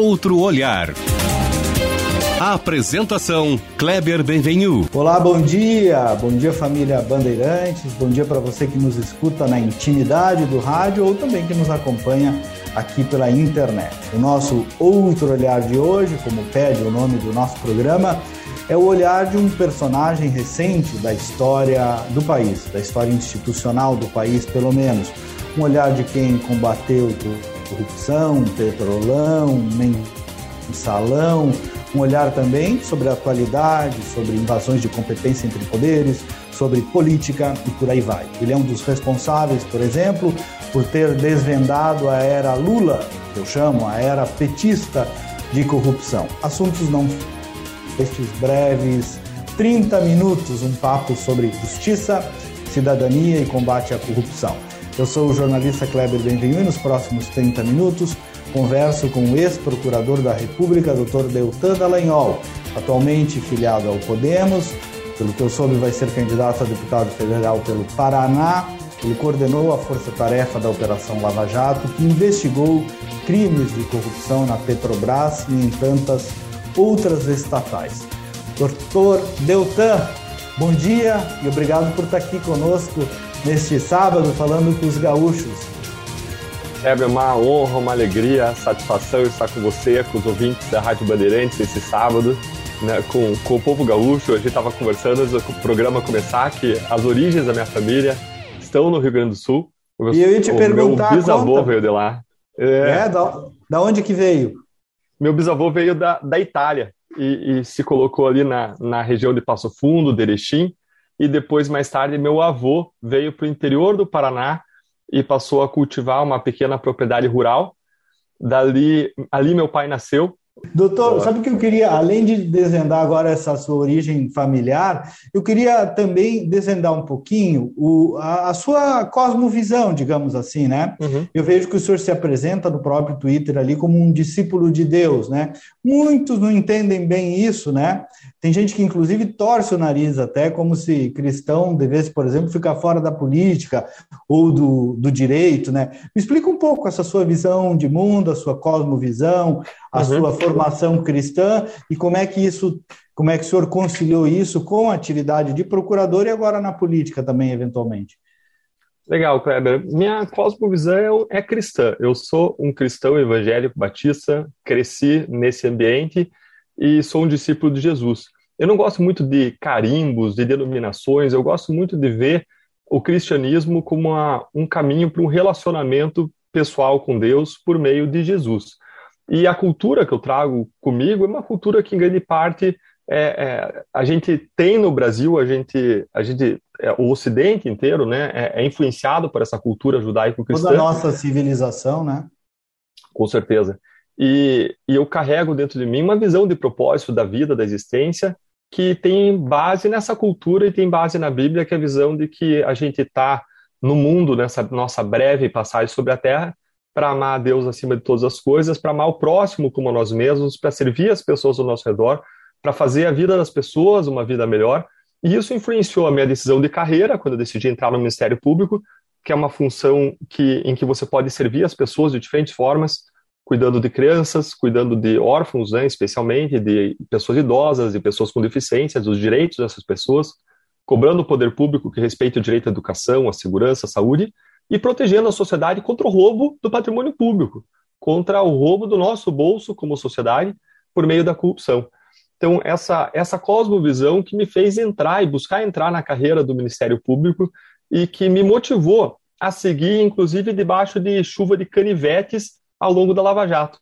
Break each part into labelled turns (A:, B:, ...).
A: outro olhar. A apresentação Kleber Benvenu.
B: Olá, bom dia. Bom dia família Bandeirantes. Bom dia para você que nos escuta na intimidade do rádio ou também que nos acompanha aqui pela internet. O nosso outro olhar de hoje, como pede o nome do nosso programa, é o olhar de um personagem recente da história do país, da história institucional do país, pelo menos. Um olhar de quem combateu corrupção, petrolão, mensalão, um olhar também sobre a atualidade, sobre invasões de competência entre poderes, sobre política e por aí vai. Ele é um dos responsáveis, por exemplo, por ter desvendado a era Lula, que eu chamo a era petista de corrupção. Assuntos não estes breves 30 minutos, um papo sobre justiça, cidadania e combate à corrupção. Eu sou o jornalista Kleber Benvenu e nos próximos 30 minutos Converso com o ex-procurador da República, Dr. Deltan Dallagnol, atualmente filiado ao Podemos, pelo que eu soube vai ser candidato a deputado federal pelo Paraná. Ele coordenou a força-tarefa da Operação Lava Jato, que investigou crimes de corrupção na Petrobras e em tantas outras estatais. Doutor Deltan, bom dia e obrigado por estar aqui conosco neste sábado falando com os gaúchos.
C: É uma honra, uma alegria, satisfação estar com você, com os ouvintes da Rádio Bandeirantes esse sábado, né, com, com o povo gaúcho. A gente estava conversando antes do programa começar que as origens da minha família estão no Rio Grande do Sul.
B: Meu, e eu ia te
C: o
B: perguntar.
C: Meu bisavô conta. veio de lá.
B: É, é da, da onde que veio?
C: Meu bisavô veio da, da Itália e, e se colocou ali na, na região de Passo Fundo, de Erechim, e depois, mais tarde, meu avô veio para o interior do Paraná e passou a cultivar uma pequena propriedade rural. Dali, ali meu pai nasceu
B: Doutor, sabe o que eu queria, além de desvendar agora essa sua origem familiar, eu queria também desvendar um pouquinho o, a, a, sua cosmovisão, digamos assim, né? Uhum. Eu vejo que o senhor se apresenta no próprio Twitter ali como um discípulo de Deus, né? Muitos não entendem bem isso, né? Tem gente que, inclusive, torce o nariz até como se cristão devesse, por exemplo, ficar fora da política ou do, do direito, né? Me explica um pouco essa sua visão de mundo, a sua cosmovisão, a uhum. sua formação cristã e como é que isso, como é que o senhor conciliou isso com a atividade de procurador e agora na política também, eventualmente?
C: Legal, Kleber. Minha cosmovisão é cristã. Eu sou um cristão evangélico batista, cresci nesse ambiente e sou um discípulo de Jesus. Eu não gosto muito de carimbos, de denominações, eu gosto muito de ver o cristianismo como uma, um caminho para um relacionamento pessoal com Deus por meio de Jesus. E a cultura que eu trago comigo é uma cultura que, em grande parte, é, é, a gente tem no Brasil, a gente, a gente é, o Ocidente inteiro, né, é, é influenciado por essa cultura judaico-cristã.
B: Toda a nossa civilização, né?
C: Com certeza. E, e eu carrego dentro de mim uma visão de propósito da vida, da existência, que tem base nessa cultura e tem base na Bíblia, que é a visão de que a gente está no mundo, nessa nossa breve passagem sobre a Terra, para amar a Deus acima de todas as coisas, para amar o próximo como nós mesmos, para servir as pessoas ao nosso redor, para fazer a vida das pessoas uma vida melhor. E isso influenciou a minha decisão de carreira quando eu decidi entrar no Ministério Público, que é uma função que, em que você pode servir as pessoas de diferentes formas, cuidando de crianças, cuidando de órfãos, né, especialmente, de pessoas idosas, de pessoas com deficiências, dos direitos dessas pessoas, cobrando o poder público que respeite o direito à educação, à segurança, à saúde, e protegendo a sociedade contra o roubo do patrimônio público, contra o roubo do nosso bolso como sociedade por meio da corrupção. Então, essa, essa cosmovisão que me fez entrar e buscar entrar na carreira do Ministério Público e que me motivou a seguir, inclusive, debaixo de chuva de canivetes ao longo da Lava Jato.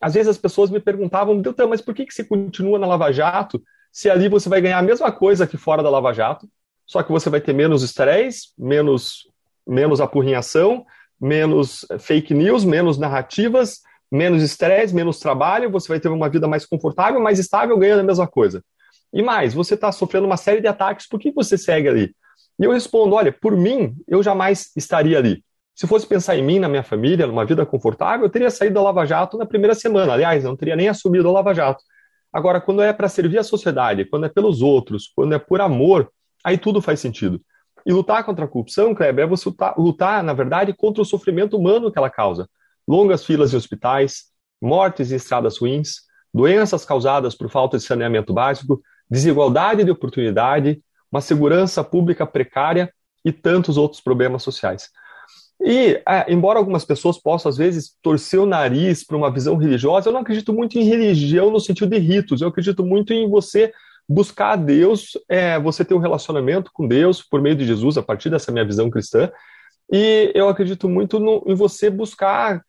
C: Às vezes as pessoas me perguntavam, Deltan, mas por que, que você continua na Lava Jato se ali você vai ganhar a mesma coisa que fora da Lava Jato, só que você vai ter menos estresse, menos menos apurrinhação, menos fake news, menos narrativas, menos estresse, menos trabalho, você vai ter uma vida mais confortável, mais estável, ganhando a mesma coisa. E mais, você está sofrendo uma série de ataques, por que você segue ali? E eu respondo: olha, por mim, eu jamais estaria ali. Se fosse pensar em mim, na minha família, numa vida confortável, eu teria saído da Lava Jato na primeira semana. Aliás, eu não teria nem assumido a Lava Jato. Agora, quando é para servir a sociedade, quando é pelos outros, quando é por amor, aí tudo faz sentido. E lutar contra a corrupção, Kleber, é você lutar, na verdade, contra o sofrimento humano que ela causa. Longas filas de hospitais, mortes em estradas ruins, doenças causadas por falta de saneamento básico, desigualdade de oportunidade, uma segurança pública precária e tantos outros problemas sociais. E, é, embora algumas pessoas possam, às vezes, torcer o nariz para uma visão religiosa, eu não acredito muito em religião no sentido de ritos, eu acredito muito em você buscar a Deus, é, você ter um relacionamento com Deus por meio de Jesus, a partir dessa minha visão cristã, e eu acredito muito no, em você buscar,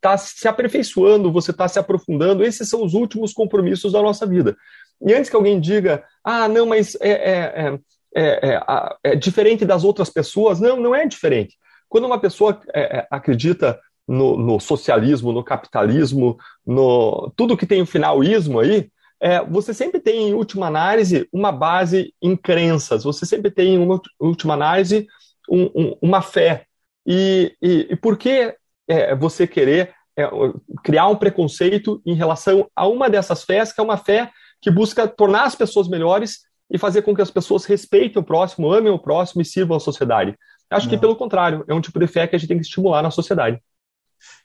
C: tá se aperfeiçoando, você está se aprofundando. Esses são os últimos compromissos da nossa vida. E antes que alguém diga, ah, não, mas é, é, é, é diferente das outras pessoas, não, não é diferente. Quando uma pessoa acredita no, no, socialismo, no capitalismo, no tudo que tem o finalismo aí, é, você sempre tem, em última análise, uma base em crenças, você sempre tem, em última análise, um, um, uma fé. E, e, e por que é, você querer é, criar um preconceito em relação a uma dessas fés, que é uma fé que busca tornar as pessoas melhores e fazer com que as pessoas respeitem o próximo, amem o próximo e sirvam a sociedade? Acho que, pelo contrário, é um tipo de fé que a gente tem que estimular na sociedade.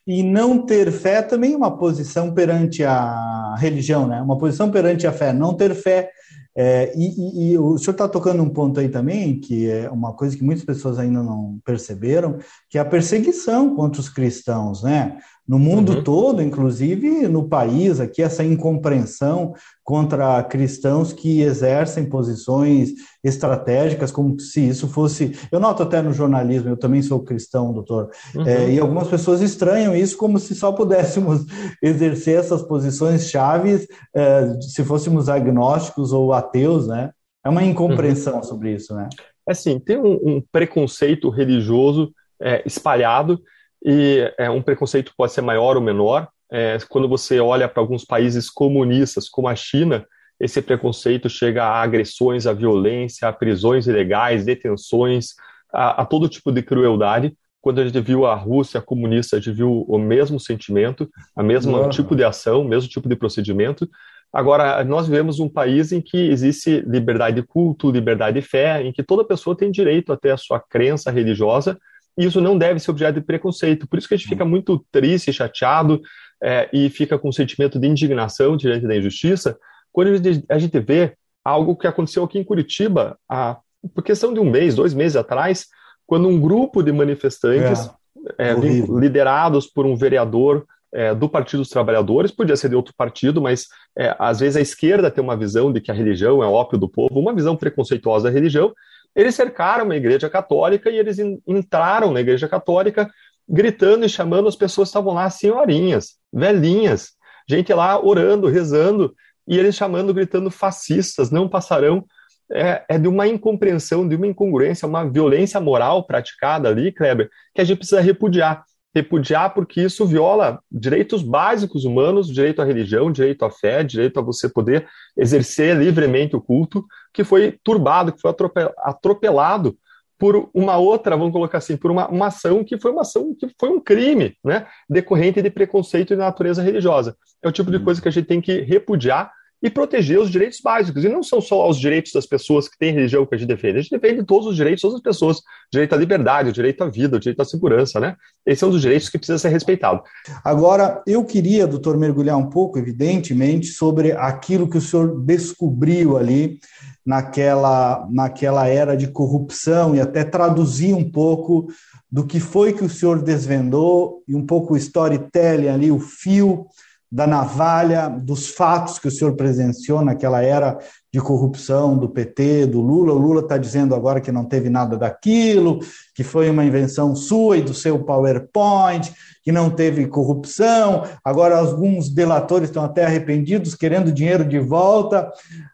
B: E não ter fé também é uma posição perante a religião, né? Uma posição perante a fé. Não ter fé é, e, e, e, o senhor está tocando um ponto aí também, que é uma coisa que muitas pessoas ainda não perceberam, que é a perseguição contra os cristãos, né? No mundo uhum. todo, inclusive no país, aqui, essa incompreensão contra cristãos que exercem posições estratégicas, como se isso fosse. Eu noto até no jornalismo, eu também sou cristão, doutor, uhum. é, e algumas pessoas estranham isso como se só pudéssemos exercer essas posições chaves é, se fôssemos agnósticos ou ateus, né? É uma incompreensão uhum. sobre isso, né?
C: É assim, tem um, um preconceito religioso é, espalhado e é, um preconceito pode ser maior ou menor. É, quando você olha para alguns países comunistas, como a China, esse preconceito chega a agressões, a violência, a prisões ilegais, detenções, a, a todo tipo de crueldade. Quando a gente viu a Rússia comunista, a gente viu o mesmo sentimento, a mesmo uhum. tipo de ação, o mesmo tipo de procedimento. Agora, nós vivemos um país em que existe liberdade de culto, liberdade de fé, em que toda pessoa tem direito a ter a sua crença religiosa, isso não deve ser objeto de preconceito. Por isso que a gente fica muito triste, chateado é, e fica com um sentimento de indignação diante da injustiça quando a gente vê algo que aconteceu aqui em Curitiba, há, por questão de um mês, dois meses atrás, quando um grupo de manifestantes é, é, liderados por um vereador é, do Partido dos Trabalhadores, podia ser de outro partido, mas é, às vezes a esquerda tem uma visão de que a religião é ópio do povo, uma visão preconceituosa da religião, eles cercaram a igreja católica e eles entraram na igreja católica gritando e chamando as pessoas que estavam lá, senhorinhas, velhinhas, gente lá orando, rezando, e eles chamando, gritando fascistas, não passarão. É, é de uma incompreensão, de uma incongruência, uma violência moral praticada ali, Kleber, que a gente precisa repudiar repudiar porque isso viola direitos básicos humanos, direito à religião, direito à fé, direito a você poder exercer livremente o culto, que foi turbado, que foi atropelado por uma outra, vamos colocar assim, por uma, uma ação que foi uma ação que foi um crime, né, decorrente de preconceito de natureza religiosa. É o tipo de hum. coisa que a gente tem que repudiar e proteger os direitos básicos. E não são só os direitos das pessoas que têm religião que a gente defende, a gente defende todos os direitos de todas as pessoas. Direito à liberdade, o direito à vida, o direito à segurança, né? Esses são os direitos que precisam ser respeitados.
B: Agora, eu queria, doutor, mergulhar um pouco, evidentemente, sobre aquilo que o senhor descobriu ali naquela, naquela era de corrupção e até traduzir um pouco do que foi que o senhor desvendou e um pouco o storytelling ali, o fio da navalha, dos fatos que o senhor presenciou naquela era de corrupção do PT, do Lula. O Lula está dizendo agora que não teve nada daquilo, que foi uma invenção sua e do seu PowerPoint, que não teve corrupção. Agora, alguns delatores estão até arrependidos, querendo dinheiro de volta.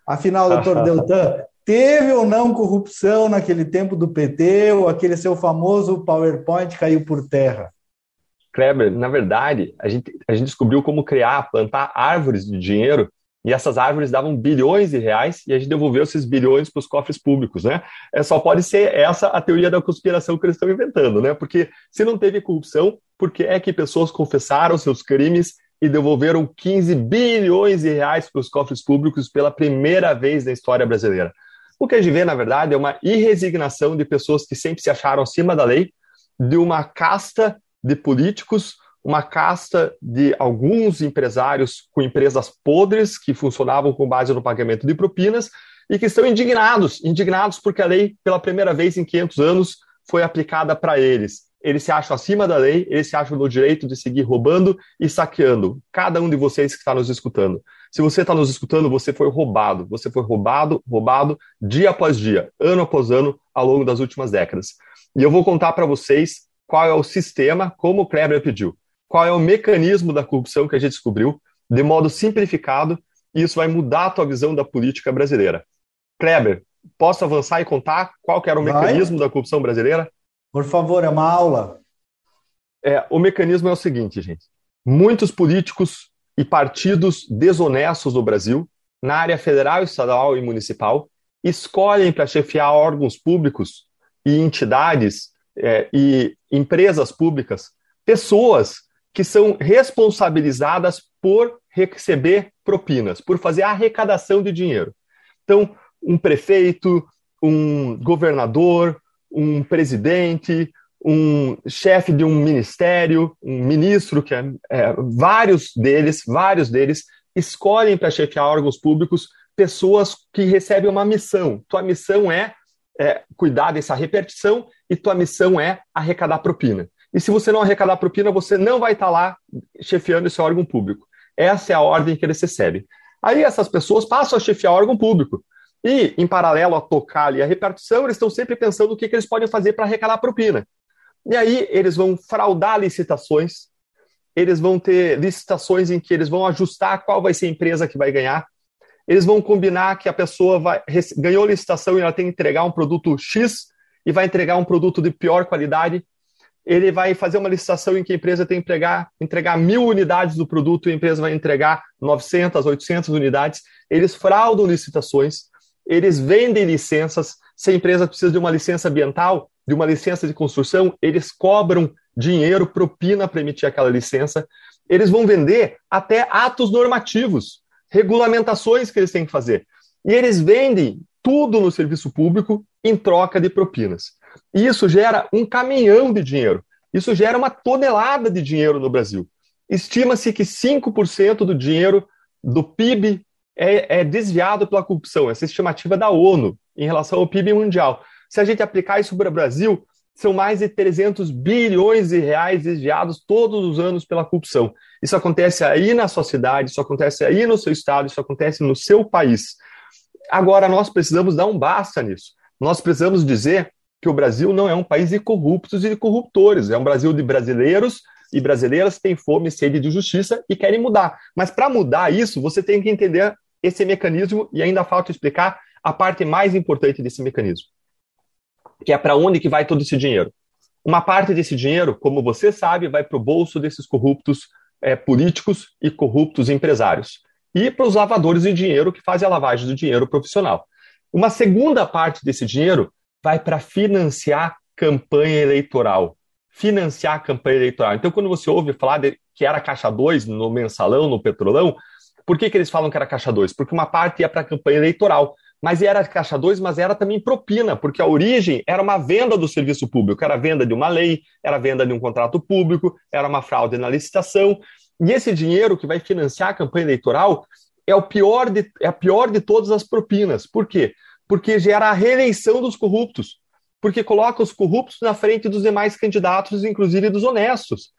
B: Afinal, doutor Deltan, teve ou não corrupção naquele tempo do PT, ou aquele seu famoso PowerPoint caiu por terra?
C: Kleber, na verdade, a gente, a gente descobriu como criar, plantar árvores de dinheiro e essas árvores davam bilhões de reais e a gente devolveu esses bilhões para os cofres públicos, né? É, só pode ser essa a teoria da conspiração que eles estão inventando, né? Porque se não teve corrupção, por que é que pessoas confessaram seus crimes e devolveram 15 bilhões de reais para os cofres públicos pela primeira vez na história brasileira? O que a gente vê, na verdade, é uma irresignação de pessoas que sempre se acharam acima da lei, de uma casta de políticos, uma casta de alguns empresários com empresas podres que funcionavam com base no pagamento de propinas e que estão indignados, indignados porque a lei, pela primeira vez em 500 anos, foi aplicada para eles. Eles se acham acima da lei, eles se acham no direito de seguir roubando e saqueando. Cada um de vocês que está nos escutando. Se você está nos escutando, você foi roubado. Você foi roubado, roubado, dia após dia, ano após ano, ao longo das últimas décadas. E eu vou contar para vocês qual é o sistema, como o Kleber pediu, qual é o mecanismo da corrupção que a gente descobriu, de modo simplificado, e isso vai mudar a tua visão da política brasileira. Kleber, posso avançar e contar qual que era o vai. mecanismo da corrupção brasileira?
B: Por favor, é uma aula.
C: É, o mecanismo é o seguinte, gente. Muitos políticos e partidos desonestos no Brasil, na área federal, estadual e municipal, escolhem para chefiar órgãos públicos e entidades é, e empresas públicas pessoas que são responsabilizadas por receber propinas, por fazer arrecadação de dinheiro. Então, um prefeito, um governador, um presidente, um chefe de um ministério, um ministro, que é, é vários deles, vários deles escolhem para chefiar órgãos públicos pessoas que recebem uma missão. Tua missão é, é cuidar dessa repartição e tua missão é arrecadar propina. E se você não arrecadar propina, você não vai estar lá chefiando esse órgão público. Essa é a ordem que eles recebem. Aí essas pessoas passam a chefiar órgão público. E, em paralelo a tocar ali a repartição, eles estão sempre pensando o que, que eles podem fazer para arrecadar propina. E aí eles vão fraudar licitações, eles vão ter licitações em que eles vão ajustar qual vai ser a empresa que vai ganhar, eles vão combinar que a pessoa vai, ganhou licitação e ela tem que entregar um produto X e vai entregar um produto de pior qualidade. Ele vai fazer uma licitação em que a empresa tem que entregar, entregar mil unidades do produto e a empresa vai entregar 900, 800 unidades. Eles fraudam licitações, eles vendem licenças. Se a empresa precisa de uma licença ambiental, de uma licença de construção, eles cobram dinheiro, propina para emitir aquela licença. Eles vão vender até atos normativos, regulamentações que eles têm que fazer. E eles vendem tudo no serviço público em troca de propinas. E isso gera um caminhão de dinheiro. Isso gera uma tonelada de dinheiro no Brasil. Estima-se que 5% do dinheiro do PIB é, é desviado pela corrupção. Essa estimativa é da ONU em relação ao PIB mundial. Se a gente aplicar isso para o Brasil, são mais de 300 bilhões de reais desviados todos os anos pela corrupção. Isso acontece aí na sua cidade, isso acontece aí no seu estado, isso acontece no seu país. Agora, nós precisamos dar um basta nisso. Nós precisamos dizer que o Brasil não é um país de corruptos e de corruptores, é um Brasil de brasileiros e brasileiras que têm fome e sede de justiça e querem mudar. Mas para mudar isso, você tem que entender esse mecanismo e ainda falta explicar a parte mais importante desse mecanismo, que é para onde que vai todo esse dinheiro. Uma parte desse dinheiro, como você sabe, vai para o bolso desses corruptos é, políticos e corruptos empresários e para os lavadores de dinheiro que fazem a lavagem do dinheiro profissional. Uma segunda parte desse dinheiro vai para financiar campanha eleitoral. Financiar a campanha eleitoral. Então, quando você ouve falar de, que era caixa 2 no mensalão, no petrolão, por que, que eles falam que era caixa 2? Porque uma parte ia para a campanha eleitoral. Mas era caixa 2, mas era também propina, porque a origem era uma venda do serviço público, era venda de uma lei, era venda de um contrato público, era uma fraude na licitação. E esse dinheiro que vai financiar a campanha eleitoral é, o pior de, é a pior de todas as propinas. Por quê? Porque gera a reeleição dos corruptos. Porque coloca os corruptos na frente dos demais candidatos, inclusive dos honestos.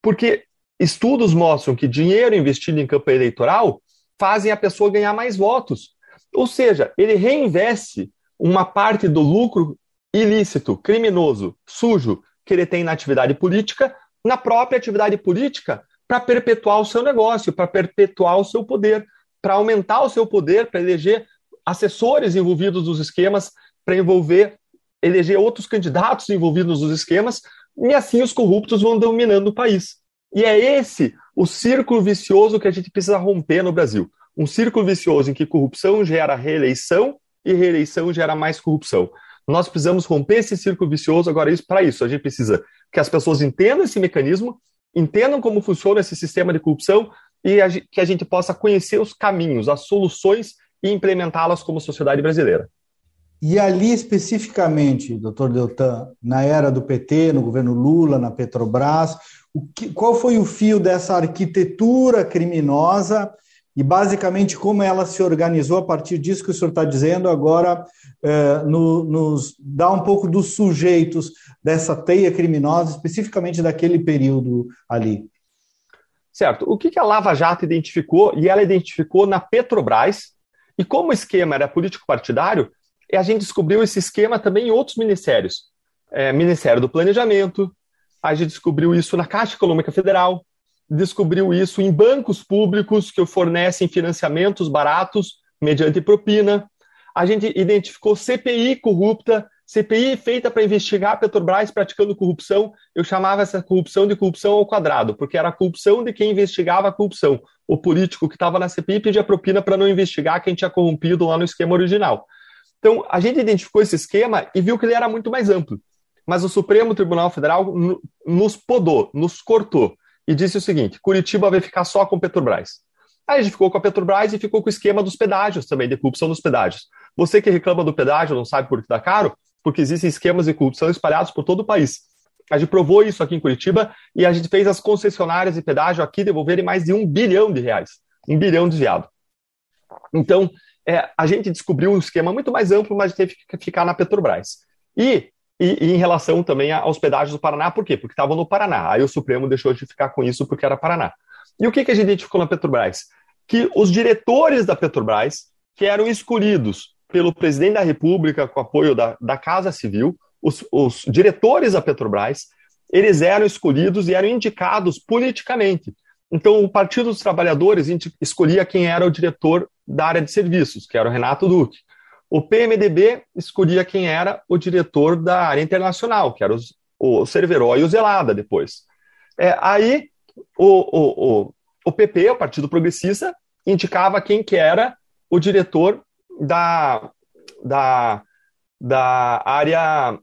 C: Porque estudos mostram que dinheiro investido em campanha eleitoral fazem a pessoa ganhar mais votos. Ou seja, ele reinveste uma parte do lucro ilícito, criminoso, sujo que ele tem na atividade política, na própria atividade política, para perpetuar o seu negócio, para perpetuar o seu poder para aumentar o seu poder, para eleger assessores envolvidos nos esquemas, para envolver, eleger outros candidatos envolvidos nos esquemas, e assim os corruptos vão dominando o país. E é esse o círculo vicioso que a gente precisa romper no Brasil. Um círculo vicioso em que corrupção gera reeleição e reeleição gera mais corrupção. Nós precisamos romper esse círculo vicioso. Agora, isso para isso, a gente precisa que as pessoas entendam esse mecanismo, entendam como funciona esse sistema de corrupção, e a, que a gente possa conhecer os caminhos, as soluções e implementá-las como sociedade brasileira.
B: E ali especificamente, doutor Deltan, na era do PT, no governo Lula, na Petrobras, que, qual foi o fio dessa arquitetura criminosa e basicamente como ela se organizou a partir disso que o senhor está dizendo agora, eh, no, nos dá um pouco dos sujeitos dessa teia criminosa, especificamente daquele período ali.
C: Certo. O que a Lava Jato identificou, e ela identificou na Petrobras, e como o esquema era político-partidário, a gente descobriu esse esquema também em outros ministérios. É, Ministério do Planejamento, a gente descobriu isso na Caixa Econômica Federal, descobriu isso em bancos públicos que fornecem financiamentos baratos mediante propina. A gente identificou CPI corrupta, CPI feita para investigar a Petrobras praticando corrupção. Eu chamava essa corrupção de corrupção ao quadrado, porque era a corrupção de quem investigava a corrupção. O político que estava na CPI pedia propina para não investigar quem tinha corrompido lá no esquema original. Então, a gente identificou esse esquema e viu que ele era muito mais amplo. Mas o Supremo Tribunal Federal nos podou, nos cortou e disse o seguinte: Curitiba vai ficar só com Petrobras. Aí a gente ficou com a Petrobras e ficou com o esquema dos pedágios também, de corrupção dos pedágios. Você que reclama do pedágio não sabe por que está caro? Porque existem esquemas de corrupção espalhados por todo o país. A gente provou isso aqui em Curitiba e a gente fez as concessionárias de pedágio aqui devolverem mais de um bilhão de reais. Um bilhão desviado. Então, é, a gente descobriu um esquema muito mais amplo, mas teve que ficar na Petrobras. E, e, e em relação também aos pedágios do Paraná, por quê? Porque estavam no Paraná. Aí o Supremo deixou de ficar com isso porque era Paraná. E o que, que a gente identificou na Petrobras? Que os diretores da Petrobras, que eram escolhidos pelo presidente da República com apoio da, da Casa Civil, os, os diretores da Petrobras, eles eram escolhidos e eram indicados politicamente. Então, o Partido dos Trabalhadores escolhia quem era o diretor da área de serviços, que era o Renato Duque. O PMDB escolhia quem era o diretor da área internacional, que era os, o Cerveró e o Zelada depois. É, aí, o, o, o, o PP, o Partido Progressista, indicava quem que era o diretor da, da, da área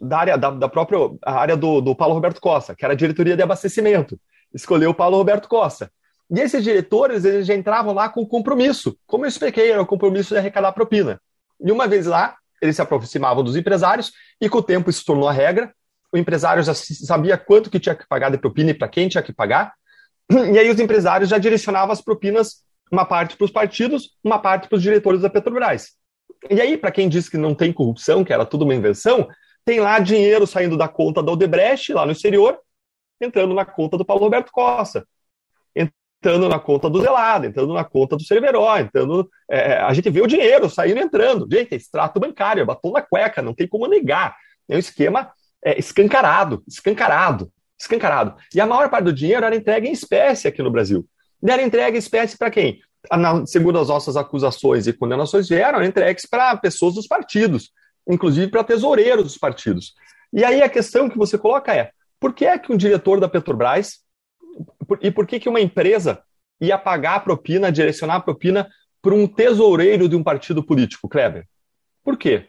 C: da área da, da própria área do, do Paulo Roberto Costa, que era a diretoria de abastecimento escolheu o Paulo Roberto Costa. E esses diretores, eles já entravam lá com compromisso. Como eu expliquei, era o compromisso de arrecadar propina. E uma vez lá, eles se aproximavam dos empresários e com o tempo isso tornou a regra. O empresário já sabia quanto que tinha que pagar de propina e para quem tinha que pagar. E aí os empresários já direcionavam as propinas, uma parte para os partidos, uma parte para os diretores da Petrobras. E aí, para quem disse que não tem corrupção, que era tudo uma invenção, tem lá dinheiro saindo da conta da Odebrecht, lá no exterior, entrando na conta do Paulo Roberto Costa, entrando na conta do Zelado, entrando na conta do Cerveró, entrando. É, é, a gente vê o dinheiro saindo e entrando. Gente, é extrato bancário, é batom na cueca, não tem como negar. É um esquema é, escancarado, escancarado, escancarado. E a maior parte do dinheiro era entregue em espécie aqui no Brasil. E era entregue em espécie para quem? segundo as nossas acusações e condenações vieram, entregues para pessoas dos partidos, inclusive para tesoureiros dos partidos. E aí a questão que você coloca é: por que é que um diretor da Petrobras e por que, que uma empresa ia pagar a propina, direcionar a propina para um tesoureiro de um partido político, Kleber? Por quê?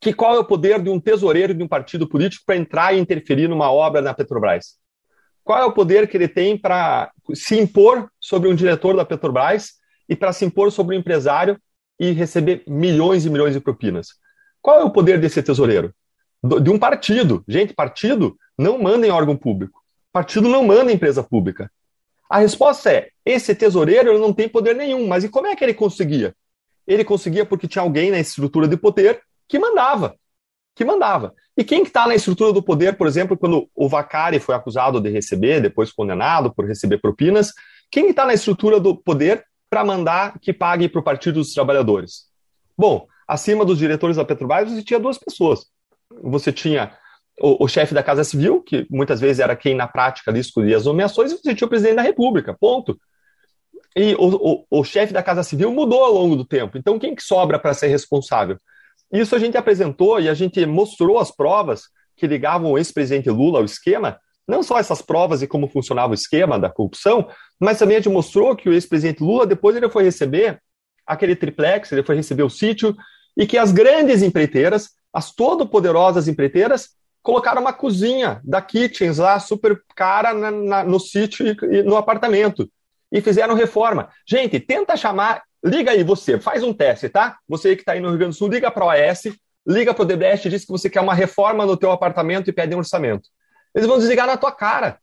C: Que qual é o poder de um tesoureiro de um partido político para entrar e interferir numa obra na Petrobras? Qual é o poder que ele tem para se impor sobre um diretor da Petrobras e para se impor sobre um empresário e receber milhões e milhões de propinas? Qual é o poder desse tesoureiro? de um partido. Gente, partido não manda em órgão público. Partido não manda em empresa pública. A resposta é: esse tesoureiro não tem poder nenhum. Mas e como é que ele conseguia? Ele conseguia porque tinha alguém na estrutura de poder que mandava. Que mandava. E quem está na estrutura do poder, por exemplo, quando o Vacari foi acusado de receber, depois condenado por receber propinas, quem está na estrutura do poder para mandar que pague para o Partido dos Trabalhadores? Bom, acima dos diretores da Petrobras, você tinha duas pessoas você tinha o, o chefe da Casa Civil, que muitas vezes era quem na prática ali escolhia as nomeações, e você tinha o presidente da República, ponto. E o, o, o chefe da Casa Civil mudou ao longo do tempo. Então, quem que sobra para ser responsável? Isso a gente apresentou e a gente mostrou as provas que ligavam o ex-presidente Lula ao esquema, não só essas provas e como funcionava o esquema da corrupção, mas também mostrou que o ex-presidente Lula, depois ele foi receber aquele triplex, ele foi receber o sítio, e que as grandes empreiteiras as todo-poderosas empreiteiras colocaram uma cozinha da Kitchens lá, super cara, na, na, no sítio e, e no apartamento. E fizeram reforma. Gente, tenta chamar liga aí você, faz um teste, tá? Você que está aí no Rio Grande do Sul, liga para a OAS, liga para o Debrecht e diz que você quer uma reforma no teu apartamento e pede um orçamento. Eles vão desligar na tua cara.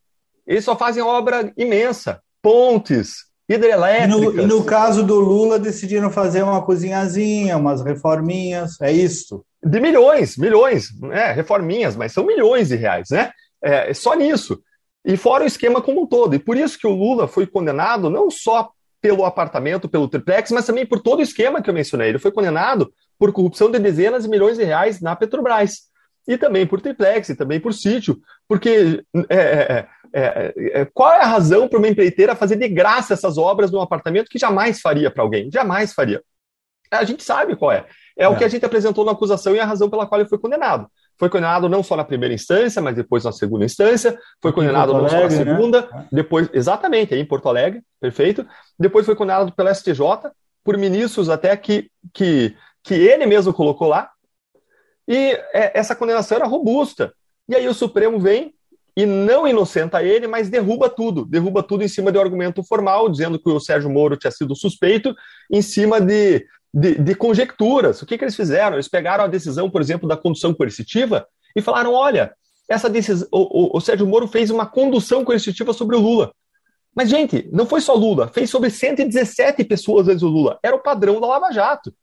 C: Eles só fazem obra imensa, pontes, hidrelétricas.
B: E no, e no caso do Lula, decidiram fazer uma cozinhazinha, umas reforminhas, é isso?
C: De milhões, milhões, é, reforminhas, mas são milhões de reais, né? É, só nisso. E fora o esquema como um todo. E por isso que o Lula foi condenado não só pelo apartamento, pelo triplex, mas também por todo o esquema que eu mencionei. Ele foi condenado por corrupção de dezenas de milhões de reais na Petrobras. E também por triplex, e também por sítio. Porque é, é, é, é, qual é a razão para uma empreiteira fazer de graça essas obras num apartamento que jamais faria para alguém? Jamais faria. A gente sabe qual é. É, o que a gente apresentou na acusação e a razão pela qual ele foi condenado. Foi condenado não só na primeira instância, mas depois na segunda instância. Foi condenado não só na né? segunda, né? depois, exatamente, aí em Porto Alegre, perfeito. Depois foi condenado pela STJ, por ministros até que, que, que ele mesmo colocou lá. E é, essa condenação era robusta. E aí o Supremo vem e não inocenta ele, mas derruba tudo. Derruba tudo em cima de um argumento formal, dizendo que o Sérgio Moro tinha sido suspeito, em cima de de, de conjecturas. O que, que eles fizeram? Eles pegaram a decisão, por exemplo, da condução coercitiva e falaram: olha, essa decisão, o, o, o Sérgio Moro fez uma condução coercitiva sobre o Lula. Mas, gente, não foi só Lula, fez sobre 117 pessoas antes do Lula. Era o padrão da Lava Jato.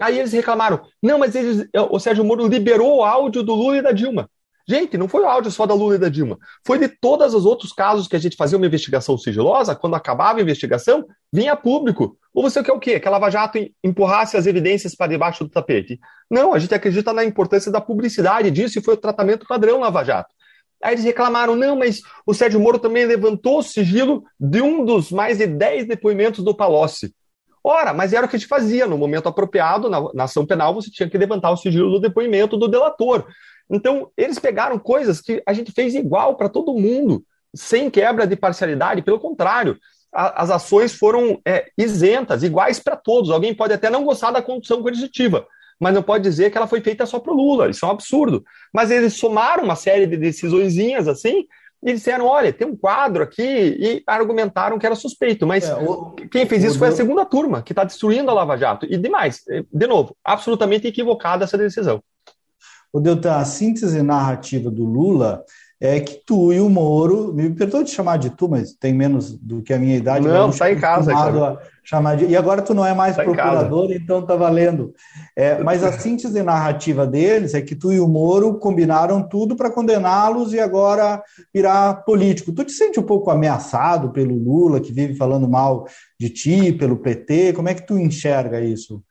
C: Aí eles reclamaram: não, mas eles, o Sérgio Moro liberou o áudio do Lula e da Dilma. Gente, não foi o áudio só da Lula e da Dilma. Foi de todos os outros casos que a gente fazia uma investigação sigilosa, quando acabava a investigação, vinha público. Ou você quer o quê? Que a Lava Jato empurrasse as evidências para debaixo do tapete? Não, a gente acredita na importância da publicidade disso e foi o tratamento padrão Lava Jato. Aí eles reclamaram, não, mas o Sérgio Moro também levantou o sigilo de um dos mais de 10 depoimentos do Palocci. Ora, mas era o que a gente fazia. No momento apropriado, na, na ação penal, você tinha que levantar o sigilo do depoimento do delator. Então, eles pegaram coisas que a gente fez igual para todo mundo, sem quebra de parcialidade, pelo contrário, a, as ações foram é, isentas, iguais para todos. Alguém pode até não gostar da condução coercitiva, mas não pode dizer que ela foi feita só para o Lula, isso é um absurdo. Mas eles somaram uma série de decisõezinhas assim e disseram: olha, tem um quadro aqui, e argumentaram que era suspeito. Mas é, o, quem fez isso foi a segunda turma, que está destruindo a Lava Jato. E demais, de novo, absolutamente equivocada essa decisão.
B: O Deltan, a síntese narrativa do Lula é que tu e o Moro, me perdoa de chamar de tu, mas tem menos do que a minha idade.
C: Não, está em casa.
B: Chamar de, e agora tu não é mais tá procurador, então tá valendo. É, mas a síntese narrativa deles é que tu e o Moro combinaram tudo para condená-los e agora virar político. Tu te sente um pouco ameaçado pelo Lula, que vive falando mal de ti, pelo PT? Como é que tu enxerga isso?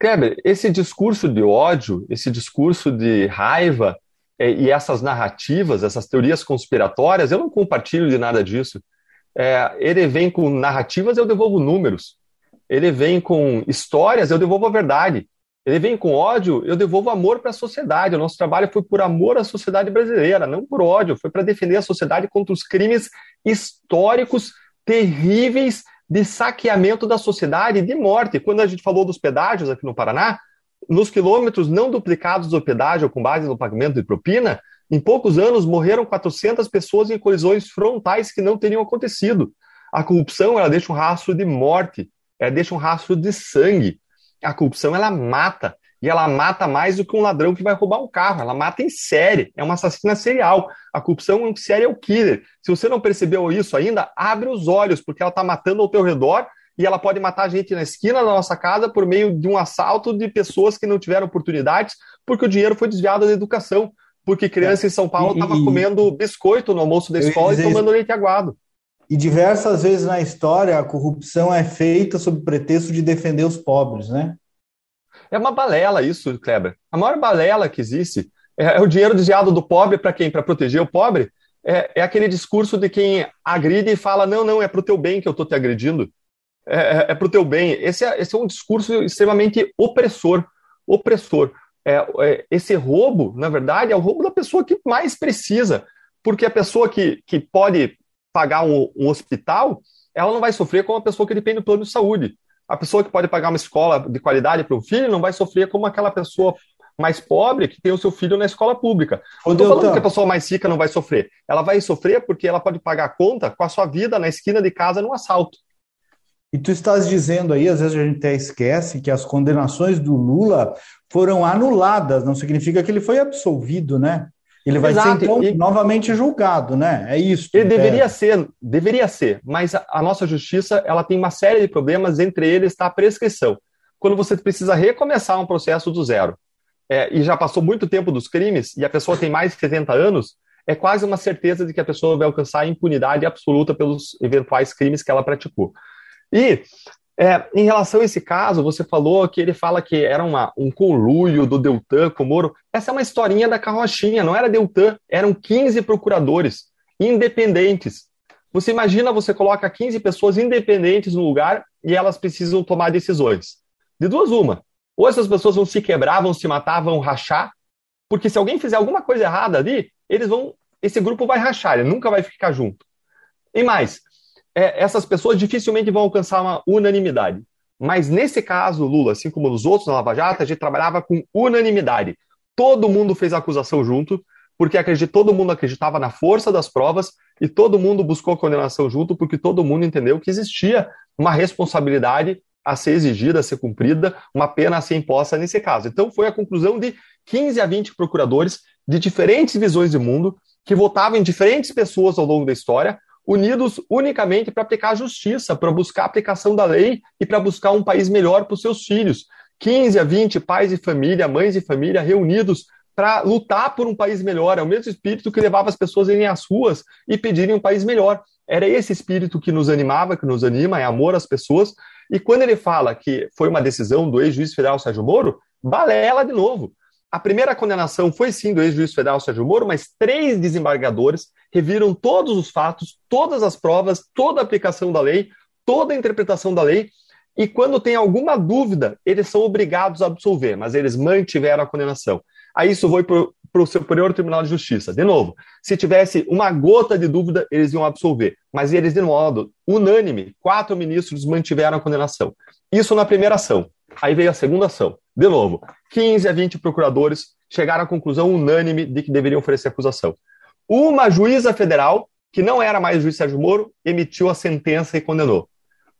C: Kleber, esse discurso de ódio, esse discurso de raiva é, e essas narrativas, essas teorias conspiratórias, eu não compartilho de nada disso. É, ele vem com narrativas, eu devolvo números. Ele vem com histórias, eu devolvo a verdade. Ele vem com ódio, eu devolvo amor para a sociedade. O nosso trabalho foi por amor à sociedade brasileira, não por ódio. Foi para defender a sociedade contra os crimes históricos terríveis de saqueamento da sociedade e de morte. Quando a gente falou dos pedágios aqui no Paraná, nos quilômetros não duplicados do pedágio com base no pagamento de propina, em poucos anos morreram 400 pessoas em colisões frontais que não teriam acontecido. A corrupção ela deixa um rastro de morte, ela deixa um rastro de sangue. A corrupção ela mata, e ela mata mais do que um ladrão que vai roubar um carro. Ela mata em série. É uma assassina serial. A corrupção é um serial killer. Se você não percebeu isso ainda, abre os olhos, porque ela está matando ao teu redor e ela pode matar a gente na esquina da nossa casa por meio de um assalto de pessoas que não tiveram oportunidades, porque o dinheiro foi desviado da educação. Porque criança em São Paulo estava comendo biscoito no almoço da escola e tomando leite aguado.
B: E diversas vezes na história a corrupção é feita sob pretexto de defender os pobres, né?
C: É uma balela isso, Kleber. A maior balela que existe é, é o dinheiro desviado do pobre para quem? Para proteger o pobre? É, é, aquele discurso de quem agride e fala: não, não, é para o teu bem que eu estou te agredindo. É, é, é para o teu bem. Esse é, esse é um discurso extremamente opressor. Opressor. É, é, esse roubo, na verdade, é o roubo da pessoa que mais precisa. Porque a pessoa que, que pode pagar um, um hospital, ela não vai sofrer como a pessoa que depende do plano de saúde a pessoa que pode pagar uma escola de qualidade para o filho não vai sofrer como aquela pessoa mais pobre que tem o seu filho na escola pública. Não estou falando que a pessoa mais rica não vai sofrer. Ela vai sofrer porque ela pode pagar a conta com a sua vida na esquina de casa num assalto.
B: E tu estás dizendo aí, às vezes a gente até esquece que as condenações do Lula foram anuladas, não significa que ele foi absolvido, né? Ele vai Exato. ser então e... novamente julgado, né? É isso.
C: Ele deveria ser, deveria ser, mas a, a, nossa justiça ela tem uma série de problemas, entre eles está a prescrição. Quando você precisa recomeçar um processo do zero, é, e já passou muito tempo dos crimes, e a pessoa tem mais de 70 anos, é quase uma certeza de que a pessoa vai alcançar a impunidade absoluta pelos eventuais crimes que ela praticou. E é, em relação a esse caso, você falou que ele fala que era uma, um conluio do Deltan com o Moro. Essa é uma historinha da carrochinha, não era Deltan, eram 15 procuradores independentes. Você imagina, você coloca 15 pessoas independentes no lugar e elas precisam tomar decisões. De duas, uma. Ou essas pessoas vão se quebrar, vão se matar, vão rachar, porque se alguém fizer alguma coisa errada ali, eles vão. Esse grupo vai rachar, ele nunca vai ficar junto. E mais, é, essas pessoas dificilmente vão alcançar uma unanimidade. Mas nesse caso, Lula, assim como nos outros na Lava Jato, a gente trabalhava com unanimidade. Todo mundo fez a acusação junto, porque acredit, todo mundo acreditava na força das provas e todo mundo buscou a condenação junto, porque todo mundo entendeu que existia uma responsabilidade a ser exigida, a ser cumprida, uma pena a ser imposta nesse caso. Então foi a conclusão de 15 a 20 procuradores de diferentes visões de mundo, que votavam em diferentes pessoas ao longo da história, unidos unicamente para aplicar a justiça, para buscar a aplicação da lei e para buscar um país melhor para os seus filhos. 15 a 20 pais e família, mães e família reunidos para lutar por um país melhor. É o mesmo espírito que levava as pessoas a irem às ruas e pedirem um país melhor. Era esse espírito que nos animava, que nos anima, é amor às pessoas. E quando ele fala que foi uma decisão do ex-juiz federal Sérgio Moro, balela de novo. A primeira condenação foi sim do ex-juiz federal Sérgio Moro, mas três desembargadores reviram todos os fatos, todas as provas, toda a aplicação da lei, toda a interpretação da lei, e quando tem alguma dúvida, eles são obrigados a absolver, mas eles mantiveram a condenação. Aí isso foi para o Superior Tribunal de Justiça. De novo, se tivesse uma gota de dúvida, eles iam absolver. Mas eles, de modo unânime, quatro ministros mantiveram a condenação. Isso na primeira ação. Aí veio a segunda ação. De novo, 15 a 20 procuradores chegaram à conclusão unânime de que deveriam oferecer acusação. Uma juíza federal, que não era mais o juiz Sérgio Moro, emitiu a sentença e condenou.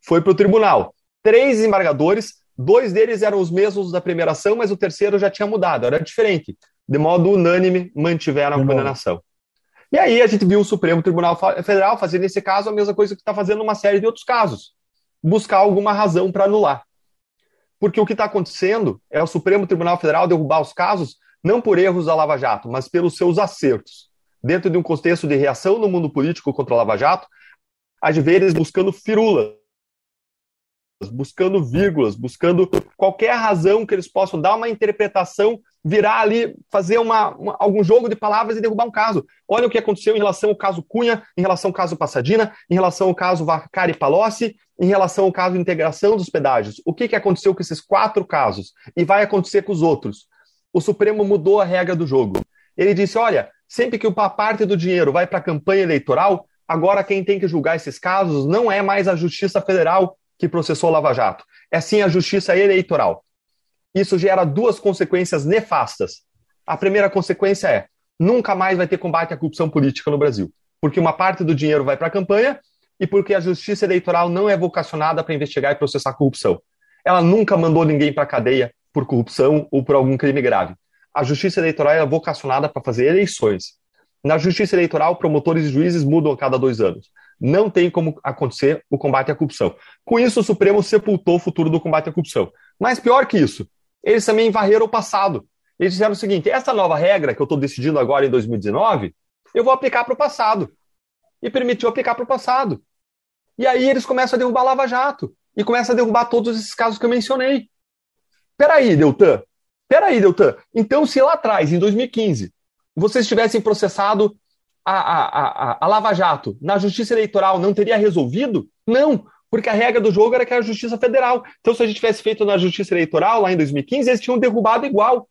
C: Foi para o tribunal. Três desembargadores, dois deles eram os mesmos da primeira ação, mas o terceiro já tinha mudado, era diferente. De modo unânime, mantiveram a condenação. E aí a gente viu o Supremo Tribunal Federal fazer, nesse caso, a mesma coisa que está fazendo uma série de outros casos. Buscar alguma razão para anular. Porque o que está acontecendo é o Supremo Tribunal Federal derrubar os casos não por erros da Lava Jato, mas pelos seus acertos. Dentro de um contexto de reação no mundo político contra a Lava Jato, às vezes buscando firulas, buscando vírgulas, buscando qualquer razão que eles possam dar uma interpretação, virar ali, fazer uma, uma, algum jogo de palavras e derrubar um caso. Olha o que aconteceu em relação ao caso Cunha, em relação ao caso Passadina, em relação ao caso Vacari Palocci, em relação ao caso de integração dos pedágios. O que, que aconteceu com esses quatro casos? E vai acontecer com os outros. O Supremo mudou a regra do jogo. Ele disse: olha, sempre que uma parte do dinheiro vai para a campanha eleitoral, agora quem tem que julgar esses casos não é mais a Justiça Federal que processou Lava Jato, é sim a Justiça Eleitoral. Isso gera duas consequências nefastas. A primeira consequência é: nunca mais vai ter combate à corrupção política no Brasil, porque uma parte do dinheiro vai para a campanha e porque a justiça eleitoral não é vocacionada para investigar e processar corrupção. Ela nunca mandou ninguém para a cadeia por corrupção ou por algum crime grave. A justiça eleitoral é vocacionada para fazer eleições. Na justiça eleitoral, promotores e juízes mudam a cada dois anos. Não tem como acontecer o combate à corrupção. Com isso, o Supremo sepultou o futuro do combate à corrupção. Mas pior que isso, eles também varreram o passado. Eles disseram o seguinte: essa nova regra que eu estou decidindo agora em 2019, eu vou aplicar para o passado. E permitiu aplicar para o passado. E aí eles começam a derrubar Lava Jato. E começam a derrubar todos esses casos que eu mencionei. Peraí, Deltan. Peraí, Deltan. Então, se lá atrás, em 2015, vocês tivessem processado a, a, a, a Lava Jato na Justiça Eleitoral, não teria resolvido? Não, porque a regra do jogo era que era a Justiça Federal. Então, se a gente tivesse feito na Justiça Eleitoral, lá em 2015, eles tinham derrubado igual.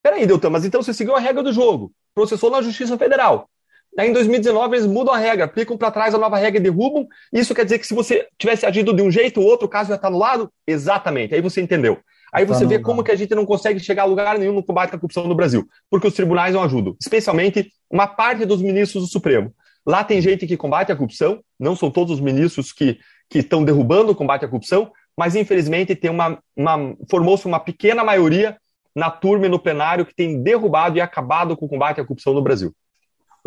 C: Peraí, Deltan, mas então você seguiu a regra do jogo, processou na Justiça Federal. Aí em 2019 eles mudam a regra, aplicam para trás a nova regra e derrubam. Isso quer dizer que se você tivesse agido de um jeito, o outro caso já está lado? Exatamente. Aí você entendeu. Aí você vê como que a gente não consegue chegar a lugar nenhum no combate à corrupção no Brasil, porque os tribunais não ajudam, especialmente uma parte dos ministros do Supremo. Lá tem gente que combate a corrupção, não são todos os ministros que, que estão derrubando o combate à corrupção, mas infelizmente tem uma, uma formou-se uma pequena maioria na turma e no plenário que tem derrubado e acabado com o combate à corrupção no Brasil.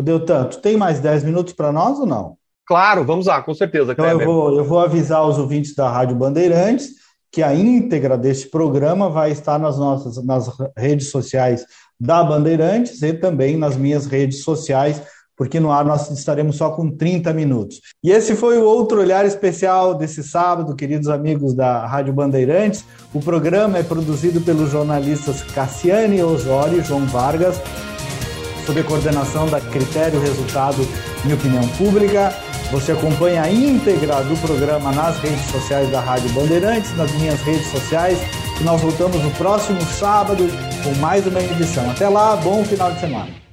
B: Deu tanto. Tem mais 10 minutos para nós ou não?
C: Claro, vamos lá, com certeza.
B: Então eu vou, eu vou avisar os ouvintes da Rádio Bandeirantes que a íntegra desse programa vai estar nas nossas nas redes sociais da Bandeirantes e também nas minhas redes sociais, porque no ar nós estaremos só com 30 minutos. E esse foi o outro olhar especial desse sábado, queridos amigos da Rádio Bandeirantes. O programa é produzido pelos jornalistas Cassiane Osório e João Vargas, sob a coordenação da Critério Resultado e Opinião Pública. Você acompanha a íntegra do programa nas redes sociais da Rádio Bandeirantes, nas minhas redes sociais. E nós voltamos no próximo sábado com mais uma edição. Até lá, bom final de semana.